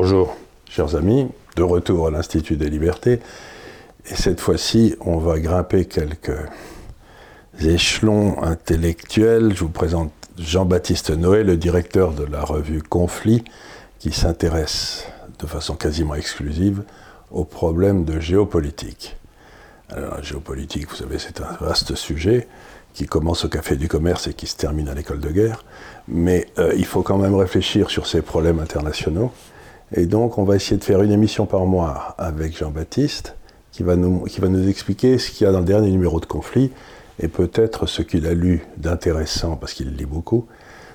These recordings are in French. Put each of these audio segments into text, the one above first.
Bonjour, chers amis, de retour à l'Institut des libertés. Et cette fois-ci, on va grimper quelques échelons intellectuels. Je vous présente Jean-Baptiste Noé, le directeur de la revue Conflit, qui s'intéresse de façon quasiment exclusive aux problèmes de géopolitique. Alors, la géopolitique, vous savez, c'est un vaste sujet qui commence au Café du Commerce et qui se termine à l'école de guerre. Mais euh, il faut quand même réfléchir sur ces problèmes internationaux. Et donc, on va essayer de faire une émission par mois avec Jean-Baptiste, qui, va nous, expliquer ce qu'il y a dans le dernier numéro de Conflit, et peut-être ce qu'il a lu d'intéressant, parce qu'il lit beaucoup.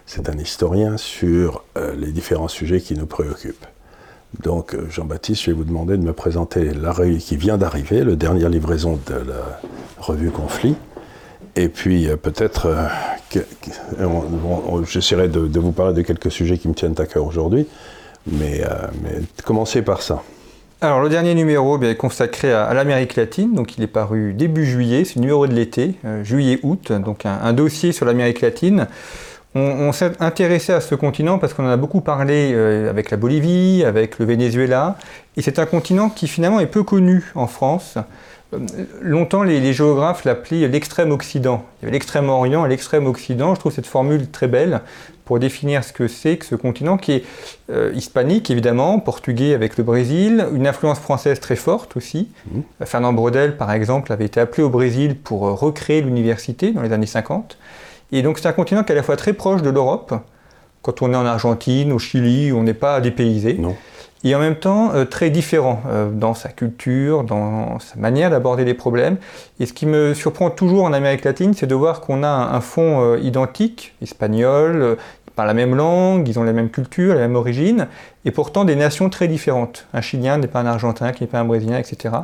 C'est un historien sur euh, les différents sujets qui nous préoccupent. Donc, euh, Jean-Baptiste, je vais vous demander de me présenter l'arrêt qui vient d'arriver, la dernière livraison de la revue Conflit. Et puis, euh, peut-être, j'essaierai de, vous parler de quelques sujets qui me tiennent à cœur aujourd'hui. Mais, mais commencez par ça. Alors le dernier numéro est consacré à, l'Amérique latine, donc il est paru début juillet, c'est le numéro de l'été, euh, juillet-août, donc un, dossier sur l'Amérique latine. On, s'est intéressé à ce continent parce qu'on en a beaucoup parlé euh, avec la Bolivie, avec le Venezuela, et c'est un continent qui finalement est peu connu en France. Longtemps, les, géographes l'appelaient l'extrême Occident. Il y avait l'extrême Orient et l'extrême Occident. Je trouve cette formule très belle pour définir ce que c'est que ce continent qui est euh, hispanique évidemment, portugais avec le Brésil, une influence française très forte aussi. Mmh. Fernand Brodel par exemple avait été appelé au Brésil pour euh, recréer l'université dans les années 50. Et donc c'est un continent qui est à la fois très proche de l'Europe, quand on est en Argentine, au Chili, on n'est pas dépaysé. Non. Et en même temps euh, très différent dans sa culture, dans sa manière d'aborder les problèmes. Et ce qui me surprend toujours en Amérique latine, c'est de voir qu'on a un, fond identique, espagnol, parlent la même langue, ils ont la même culture, la même origine, et pourtant des nations très différentes. Un Chilien n'est pas un Argentin, qui n'est pas un Brésilien, etc.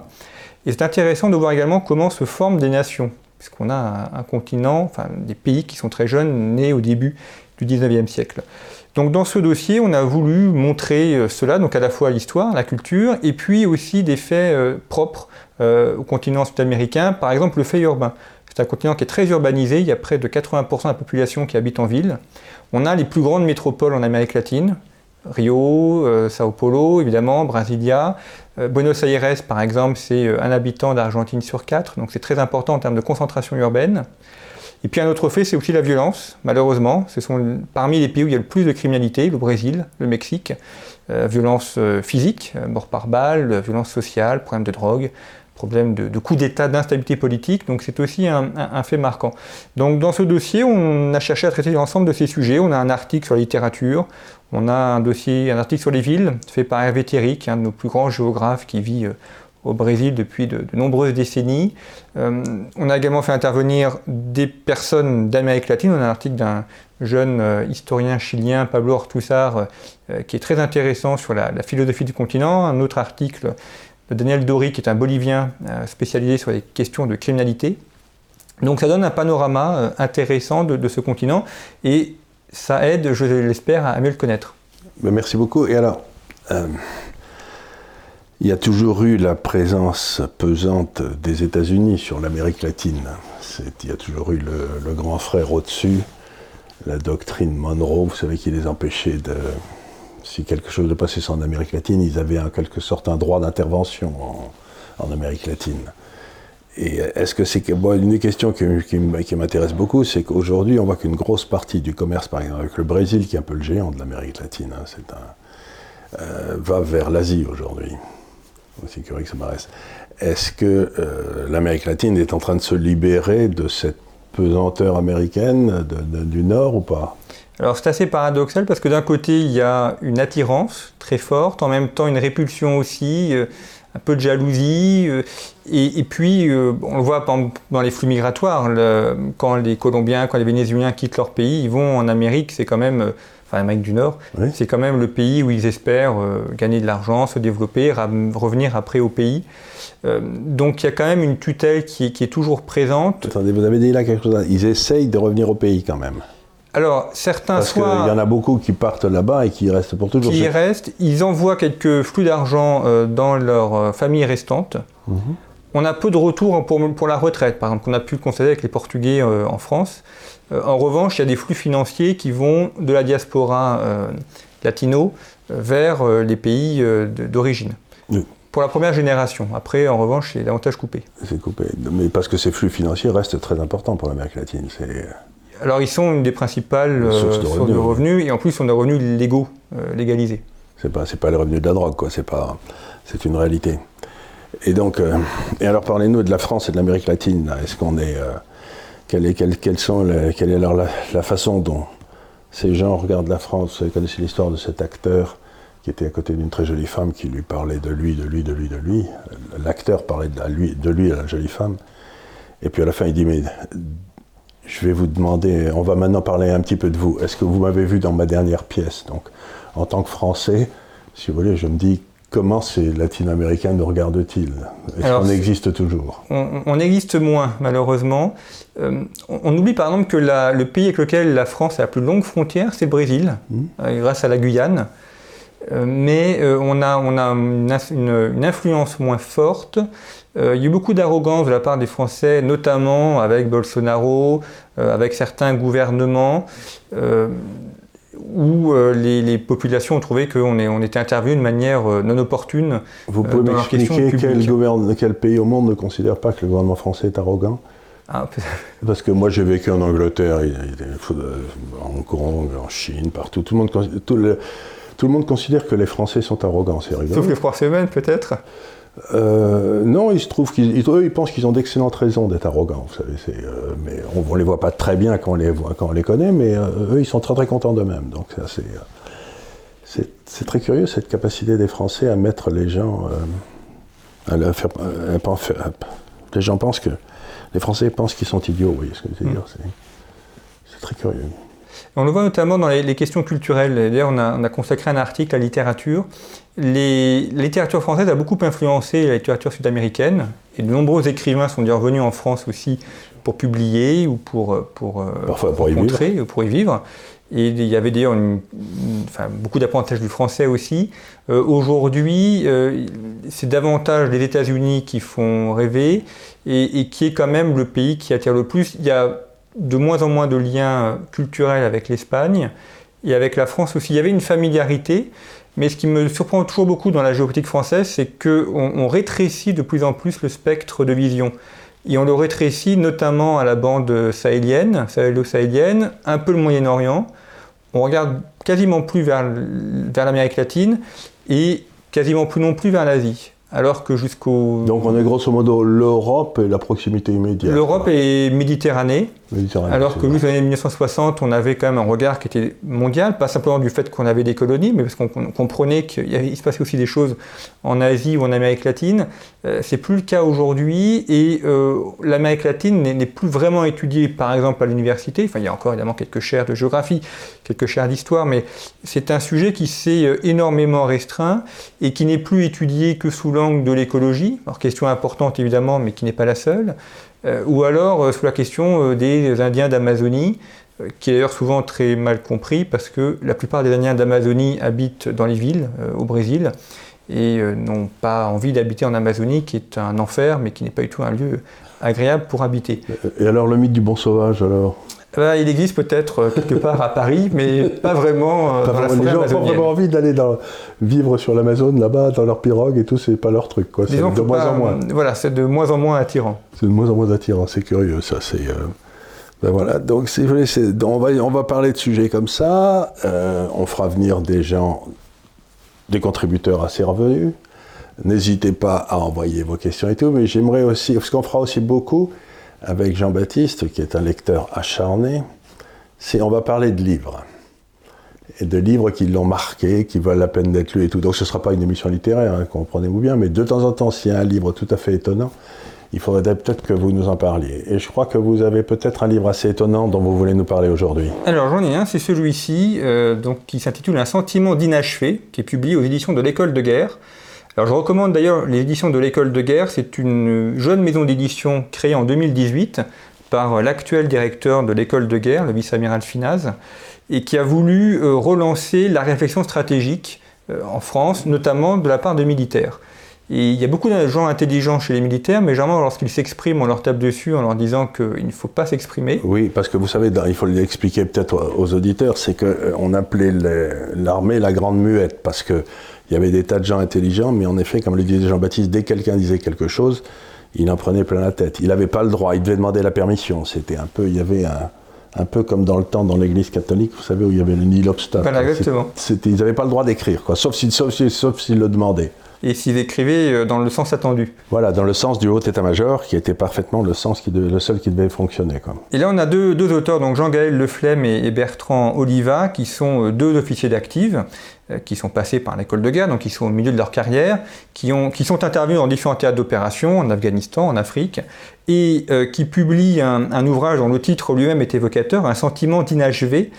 Et c'est intéressant de voir également comment se forment des nations, puisqu'on a un, continent, enfin des pays qui sont très jeunes, nés au début du 19e siècle. Donc dans ce dossier, on a voulu montrer euh, cela, donc à la fois l'histoire, la culture, et puis aussi des faits euh, propres euh, au continent sud-américain, par exemple le fait urbain. C'est un continent qui est très urbanisé, il y a près de 80% de la population qui habite en ville. On a les plus grandes métropoles en Amérique latine, Rio, Sao Paulo, évidemment, Brasilia. Buenos Aires, par exemple, c'est un habitant d'Argentine sur quatre, donc c'est très important en termes de concentration urbaine. Et puis un autre fait, c'est aussi la violence, malheureusement. Ce sont parmi les pays où il y a le plus de criminalité, le Brésil, le Mexique. violence physique, mort par balle, violence sociale, problème de drogue, problème de, coup d'État, d'instabilité politique, donc c'est aussi un, fait marquant. Donc dans ce dossier, on a cherché à traiter l'ensemble de ces sujets. On a un article sur la littérature, on a un dossier, un article sur les villes, fait par Hervé est un de nos plus grands géographes qui vit euh, au Brésil depuis de, nombreuses décennies. Euh, on a également fait intervenir des personnes d'Amérique latine. On a un article d'un jeune euh, historien chilien, Pablo Ortuzar, qui est très intéressant sur la, philosophie du continent. Un autre article de Daniel Dori, qui est un Bolivien euh, spécialisé sur les questions de criminalité. Donc ça donne un panorama euh, intéressant de, ce continent et ça aide, je l'espère, à mieux le connaître. Ben, merci beaucoup. Et alors, euh, il y a toujours eu la présence pesante des États-Unis sur l'Amérique latine. Il y a toujours eu le, grand frère au-dessus, la doctrine Monroe, vous savez, qui les empêchait de, si quelque chose de passait en Amérique latine, ils avaient en quelque sorte un droit d'intervention en, Amérique latine. Et est-ce que c'est une des questions qui, m'intéresse beaucoup, c'est qu'aujourd'hui, on voit qu'une grosse partie du commerce, par exemple avec le Brésil, qui est un peu le géant de l'Amérique latine, hein, euh, va vers l'Asie aujourd'hui. Curieux que ça. Est-ce que euh, l'Amérique latine est en train de se libérer de cette pesanteur américaine du Nord ou pas? Alors c'est assez paradoxal parce que d'un côté il y a une attirance très forte, en même temps une répulsion aussi, euh, un peu de jalousie, euh, et, puis on le voit dans les flux migratoires, quand les Colombiens, quand les Vénézuéliens quittent leur pays, ils vont en Amérique, c'est quand même, enfin l'Amérique du Nord, c'est quand même le pays où ils espèrent gagner de l'argent, se développer, revenir après au pays. donc il y a quand même une tutelle qui, qui est toujours présente. Attendez, vous avez dit là quelque chose, ils essayent de revenir au pays quand même. Alors, certains Parce qu'il y en a beaucoup qui partent là-bas et qui restent pour toujours. Qui restent, ils envoient quelques flux d'argent euh, dans leur euh, famille restante. Mhm. On a peu de retours pour, pour, la retraite, par exemple, qu'on a pu le constater avec les Portugais euh, en France. En revanche, il y a des flux financiers qui vont de la diaspora latino vers les pays d'origine. Pour la première génération. Après, en revanche, c'est davantage coupé. C'est coupé. Mais parce que ces flux financiers restent très importants pour l'Amérique latine. Alors, ils sont une des principales sources, de, revenus. et en plus, on a des revenus légaux, légalisés. C'est pas, pas les revenus de la drogue, quoi. C'est pas, c'est une réalité. Et donc, euh, et alors parlez-nous de la France et de l'Amérique latine. Est-ce qu'on est, euh, quelle est, sont alors la, façon dont ces gens regardent la France Vous connaissez l'histoire de cet acteur qui était à côté d'une très jolie femme qui lui parlait de lui, de lui, de lui, de lui. L'acteur parlait de lui, de lui à la jolie femme. Et puis à la fin, il dit mais je vais vous demander, on va maintenant parler un petit peu de vous. Est-ce que vous m'avez vu dans ma dernière pièce? Donc, en tant que Français, si vous voulez, je me dis comment ces latino-américains nous regardent-ils? Est-ce qu'on existe toujours? On, existe moins, malheureusement. Euh, on, oublie par exemple que le pays avec lequel la France a la plus longue frontière, c'est le Brésil, hmm. euh, grâce à la Guyane. Euh, mais on a, on a une, influence moins forte. il y a eu beaucoup d'arrogance de la part des Français, notamment avec Bolsonaro, avec certains gouvernements où euh, les, populations ont trouvé qu'on on était intervenu de manière euh, non opportune. Vous pouvez euh, m'expliquer quel, quel pays au monde ne considère pas que le gouvernement français est arrogant? Ah, Parce que moi j'ai vécu en Angleterre, en Hong Kong, en Chine, partout. Tout le monde, tout le, tout le monde considère que les Français sont arrogants, c'est rigolo. Sauf les Français eux peut-être euh, non, il se trouve qu'ils ils pensent qu'ils ont d'excellentes raisons d'être arrogants. Vous savez, euh, mais on, ne les voit pas très bien quand on les voit, quand on les connaît, mais euh, eux, ils sont très très contents d'eux-mêmes. Donc c'est très curieux cette capacité des Français à mettre les gens, à leur faire, les gens pensent que les Français pensent qu'ils sont idiots. Vous voyez ce que je veux dire mm. C'est très curieux. On le voit notamment dans les, questions culturelles. D'ailleurs, on a, consacré un article à la littérature. Les, la littérature française a beaucoup influencé la littérature sud-américaine. Et de nombreux écrivains sont déjà revenus en France aussi pour publier ou pour, pour, euh, pour, y montrer, vivre. pour y vivre. Et il y avait d'ailleurs enfin, beaucoup d'apprentissage du français aussi. Euh, aujourd'hui, euh, c'est davantage les États-Unis qui font rêver et, et, qui est quand même le pays qui attire le plus. Il y a de moins en moins de liens culturels avec l'Espagne et avec la France aussi. Il y avait une familiarité, mais ce qui me surprend toujours beaucoup dans la géopolitique française, c'est qu'on on rétrécit de plus en plus le spectre de vision. Et on le rétrécit notamment à la bande sahélienne, sahélo-sahélienne, un peu le Moyen-Orient. On regarde quasiment plus vers, vers l'Amérique latine et quasiment plus non plus vers l'Asie alors que jusqu'au... Donc on est grosso modo l'Europe et la proximité immédiate. L'Europe et Méditerranée, alors que jusqu'aux années 1960, on avait quand même un regard qui était mondial, pas simplement du fait qu'on avait des colonies, mais parce qu'on comprenait qu'il se passait aussi des choses en Asie ou en Amérique latine. Euh, c'est plus le cas aujourd'hui et euh, l'Amérique latine n'est plus vraiment étudiée, par exemple, à l'université. Enfin, il y a encore évidemment quelques chaires de géographie, quelques chaires d'histoire, mais c'est un sujet qui s'est euh, énormément restreint et qui n'est plus étudié que sous l'angle de l'écologie. Alors, question importante évidemment, mais qui n'est pas la seule. Ou alors sous la question des Indiens d'Amazonie qui est d'ailleurs souvent très mal compris parce que la plupart des Indiens d'Amazonie habitent dans les villes au Brésil et euh, n'ont pas envie d'habiter en Amazonie, qui est un enfer, mais qui n'est pas du tout un lieu agréable pour habiter. Et alors le mythe du bon sauvage, alors? Ben, il existe peut-être euh, quelque part à Paris, mais pas vraiment euh, dans la Les gens n'ont pas vraiment envie d'aller vivre sur l'Amazone, là-bas, dans leur pirogue et tout, c'est pas leur truc. C'est de moins en moins. Voilà, c'est de moins en moins attirant. C'est de moins en moins attirant, c'est curieux, ça. C'est, ben voilà, donc on, va, on va parler de sujets comme ça, on fera venir des gens des contributeurs assez revenus. N'hésitez pas à envoyer vos questions et tout, mais j'aimerais aussi, parce qu'on fera aussi beaucoup avec Jean-Baptiste, qui est un lecteur acharné, on va parler de livres. Et de livres qui l'ont marqué, qui valent la peine d'être lus et tout. Donc ce ne sera pas une émission littéraire, hein, comprenez-vous bien, mais de temps en temps, s'il y a un livre tout à fait étonnant, il faudrait peut-être que vous nous en parliez. Et je crois que vous avez peut-être un livre assez étonnant dont vous voulez nous parler aujourd'hui. Alors j'en ai un, c'est celui-ci, euh, donc, qui s'intitule Un sentiment d'inachevé, qui est publié aux éditions de l'École de guerre. Je recommande d'ailleurs les éditions de l'École de guerre, c'est une jeune maison d'édition créée en 2018 par l'actuel directeur de l'École de guerre, le vice-amiral Finaz, et qui a voulu euh, relancer la réflexion stratégique euh, en France, notamment de la part des militaires. Et il y a beaucoup de gens intelligents chez les militaires, mais généralement, lorsqu'ils s'expriment, on leur tape dessus en leur disant qu'il ne faut pas s'exprimer. Oui, parce que vous savez, il faut l'expliquer peut-être aux auditeurs, c'est qu'on appelait l'armée la grande muette, parce qu'il y avait des tas de gens intelligents, mais en effet, comme le disait Jean-Baptiste, dès que quelqu'un disait quelque chose, il en prenait plein la tête. Il n'avait pas le droit, il devait demander la permission. C'était un peu, il y avait un, un peu comme dans le temps dans l'Église catholique, vous savez, où il y avait le nil obstacle. Voilà, exactement. ils n'avaient pas le droit d'écrire, quoi, sauf s'ils sauf, sauf le demandaient et s'ils écrivaient euh, dans le sens attendu. Voilà, dans le sens du haut état-major, qui était parfaitement le, sens qui le seul qui devait fonctionner. Quoi. Et là, on a deux, deux auteurs, donc Jean-Gaël Leflemme et, Bertrand Oliva, qui sont euh, deux officiers d'active, euh, qui sont passés par l'école de guerre, donc qui sont au milieu de leur carrière, qui, ont, qui sont intervenus dans différents théâtres d'opération, en Afghanistan, en Afrique, et qui publient un, un ouvrage dont le titre lui-même est évocateur, Un sentiment d'inachevé,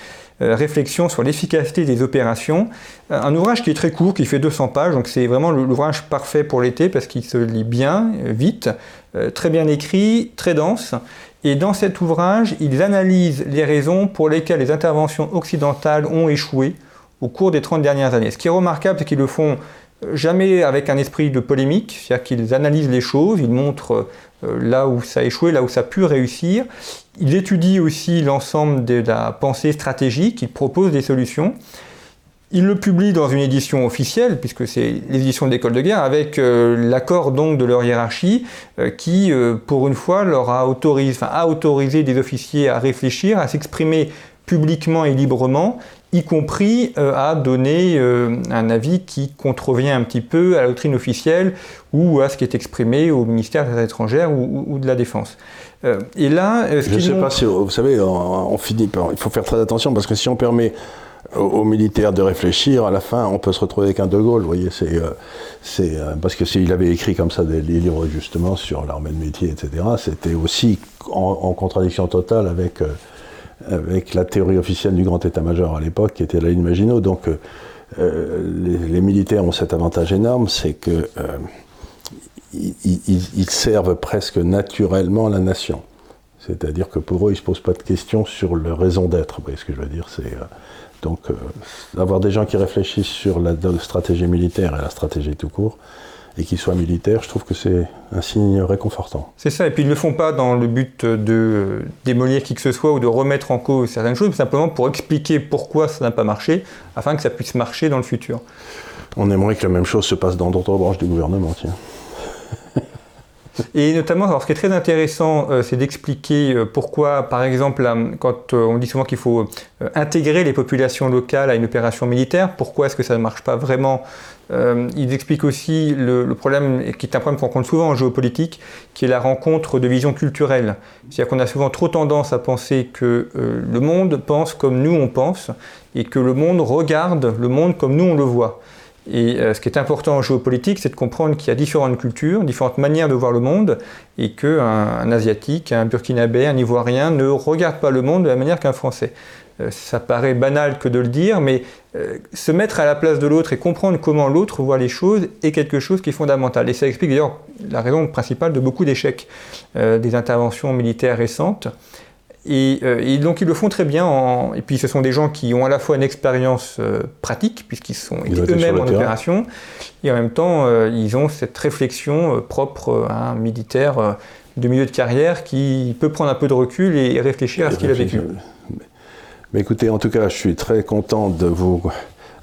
euh, réflexion sur l'efficacité des opérations. Euh, un ouvrage qui est très court, qui fait 200 pages, donc c'est vraiment l'ouvrage parfait pour l'été parce qu'il se lit bien, euh, vite, très bien écrit, très dense. Et dans cet ouvrage, ils analysent les raisons pour lesquelles les interventions occidentales ont échoué au cours des 30 dernières années. Ce qui est remarquable, c'est qu'ils le font jamais avec un esprit de polémique, c'est-à-dire qu'ils analysent les choses, ils montrent là où ça a échoué, là où ça a pu réussir, il étudie aussi l'ensemble de la pensée stratégique, il propose des solutions. Il le publie dans une édition officielle, puisque c'est l'édition de l'école de guerre, avec euh, l'accord donc de leur hiérarchie, euh, qui, euh, pour une fois, leur a autorisé, a autorisé des officiers à réfléchir, à s'exprimer publiquement et librement, y compris à donner un avis qui contrevient un petit peu à la doctrine officielle ou à ce qui est exprimé au ministère des Affaires étrangères ou de la Défense. Euh, et là, euh, je ne sais pas si, vous savez, on, finit par, il faut faire très attention parce que si on permet aux, militaires de réfléchir, à la fin, on peut se retrouver avec un De Gaulle. Vous voyez, c'est, euh, c'est parce que s'il avait écrit comme ça des, livres justement sur l'armée de métier, etc., c'était aussi en, contradiction totale avec avec la théorie officielle du grand état-major à l'époque, qui était la ligne Maginot. Donc, les, les, militaires ont cet avantage énorme, c'est que ils, servent presque naturellement la nation. C'est-à-dire que pour eux, ils ne se posent pas de questions sur leur raison d'être. Vous voyez ce que je veux dire C'est euh, donc euh, avoir des gens qui réfléchissent sur la, stratégie militaire et la stratégie tout court et qui soient militaires, je trouve que c'est un signe réconfortant. C'est ça, et puis ils ne le font pas dans le but de démolir qui que ce soit ou de remettre en cause certaines choses, mais simplement pour expliquer pourquoi ça n'a pas marché, afin que ça puisse marcher dans le futur. On aimerait que la même chose se passe dans d'autres branches du gouvernement, tiens. Et notamment, alors, ce qui est très intéressant, euh, c'est d'expliquer euh, pourquoi, par exemple, quand euh, on dit souvent qu'il faut intégrer les populations locales à une opération militaire, pourquoi est-ce que ça ne marche pas vraiment? Ils expliquent aussi le, problème, qui est un problème qu'on rencontre souvent en géopolitique, qui est la rencontre de visions culturelles. C'est-à-dire qu'on a souvent trop tendance à penser que le monde pense comme nous on pense, et que le monde regarde le monde comme nous on le voit. Et euh, ce qui est important en géopolitique, c'est de comprendre qu'il y a différentes cultures, différentes manières de voir le monde, et qu'un un Asiatique, un Burkinabé, un Ivoirien ne regarde pas le monde de la manière qu'un Français. Euh, ça paraît banal que de le dire, mais euh, se mettre à la place de l'autre et comprendre comment l'autre voit les choses est quelque chose qui est fondamental. Et ça explique d'ailleurs la raison principale de beaucoup d'échecs des interventions militaires récentes. Euh, et, donc ils le font très bien. Et puis ce sont des gens qui ont à la fois une expérience euh, pratique, puisqu'ils sont eux-mêmes en opération, et en même temps euh, ils ont cette réflexion propre à un militaire de milieu de carrière qui peut prendre un peu de recul et réfléchir à ce qu'il a vécu. Mais écoutez, en tout cas, je suis très content de vous.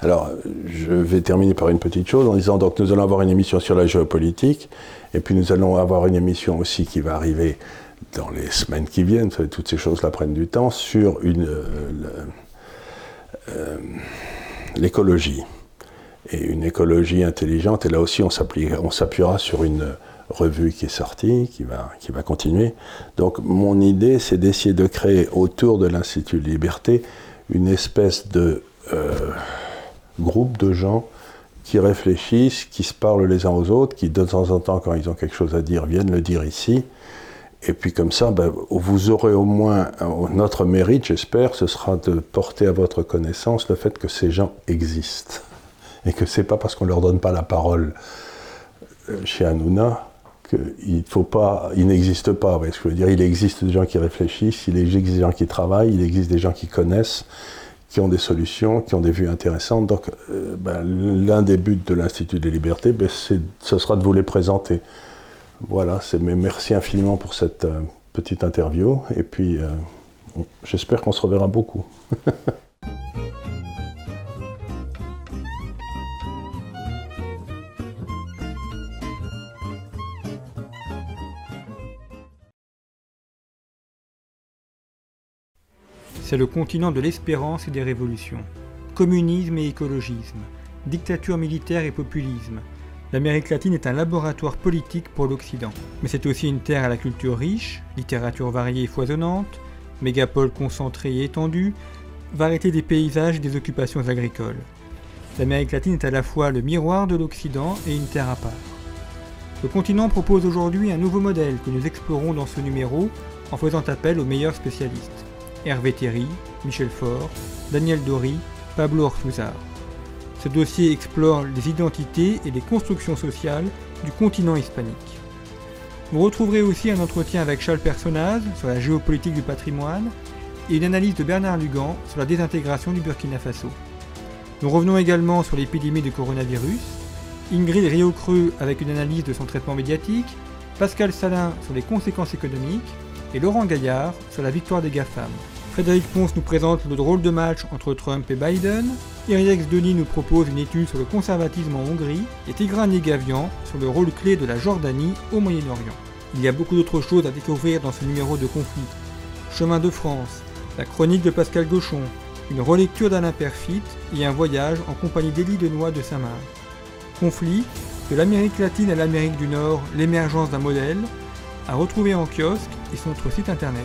Alors, je vais terminer par une petite chose en disant donc nous allons avoir une émission sur la géopolitique, et puis nous allons avoir une émission aussi qui va arriver dans les semaines qui viennent, toutes ces choses-là prennent du temps, sur une, euh, euh, l'écologie. Et une écologie intelligente, et là aussi on, s'appuiera sur une revue qui est sortie, qui va, qui va continuer. Donc mon idée, c'est d'essayer de créer autour de l'Institut de Liberté une espèce de euh, groupe de gens qui réfléchissent, qui se parlent les uns aux autres, qui de temps en temps, quand ils ont quelque chose à dire, viennent le dire ici, et puis comme ça, ben, vous aurez au moins notre mérite, j'espère, ce sera de porter à votre connaissance le fait que ces gens existent. Et que c'est pas parce qu'on leur donne pas la parole euh, chez Hanouna qu'il faut pas, il n'existe pas. ce que je veux dire Il existe des gens qui réfléchissent, il existe des gens qui travaillent, il existe des gens qui connaissent, qui ont des solutions, qui ont des vues intéressantes. Donc, euh, ben, l'un des buts de l'Institut des libertés, ben, ce sera de vous les présenter. Voilà, mais merci infiniment pour cette euh, petite interview. Et puis, euh, j'espère qu'on se reverra beaucoup. C'est le continent de l'espérance et des révolutions. Communisme et écologisme, dictature militaire et populisme. L'Amérique latine est un laboratoire politique pour l'Occident. Mais c'est aussi une terre à la culture riche, littérature variée et foisonnante, mégapole concentrée et étendue, variété des paysages et des occupations agricoles. L'Amérique latine est à la fois le miroir de l'Occident et une terre à part. Le continent propose aujourd'hui un nouveau modèle que nous explorons dans ce numéro en faisant appel aux meilleurs spécialistes. Hervé Thierry, Michel Faure, Daniel Dory, Pablo Ortuzar. Ce dossier explore les identités et les constructions sociales du continent hispanique. Vous retrouverez aussi un entretien avec Charles Personnaz sur la géopolitique du patrimoine et une analyse de Bernard Lugan sur la désintégration du Burkina Faso. Nous revenons également sur l'épidémie du coronavirus, Ingrid Riocreux avec une analyse de son traitement médiatique, Pascal Salin sur les conséquences économiques et Laurent Gaillard sur la victoire des GAFAM. Frédéric Ponce nous présente le drôle de match entre Trump et Biden, Iriex Denis nous propose une étude sur le conservatisme en Hongrie et Tigran Negavian sur le rôle clé de la Jordanie au Moyen-Orient. Il y a beaucoup d'autres choses à découvrir dans ce numéro de conflit. Chemin de France, la chronique de Pascal Gauchon, une relecture d'Alain Perfit et un voyage en compagnie d'Élie Denois de Saint-Marc. Conflit, de l'Amérique latine à l'Amérique du Nord, l'émergence d'un modèle, à retrouver en kiosque et sur notre site internet.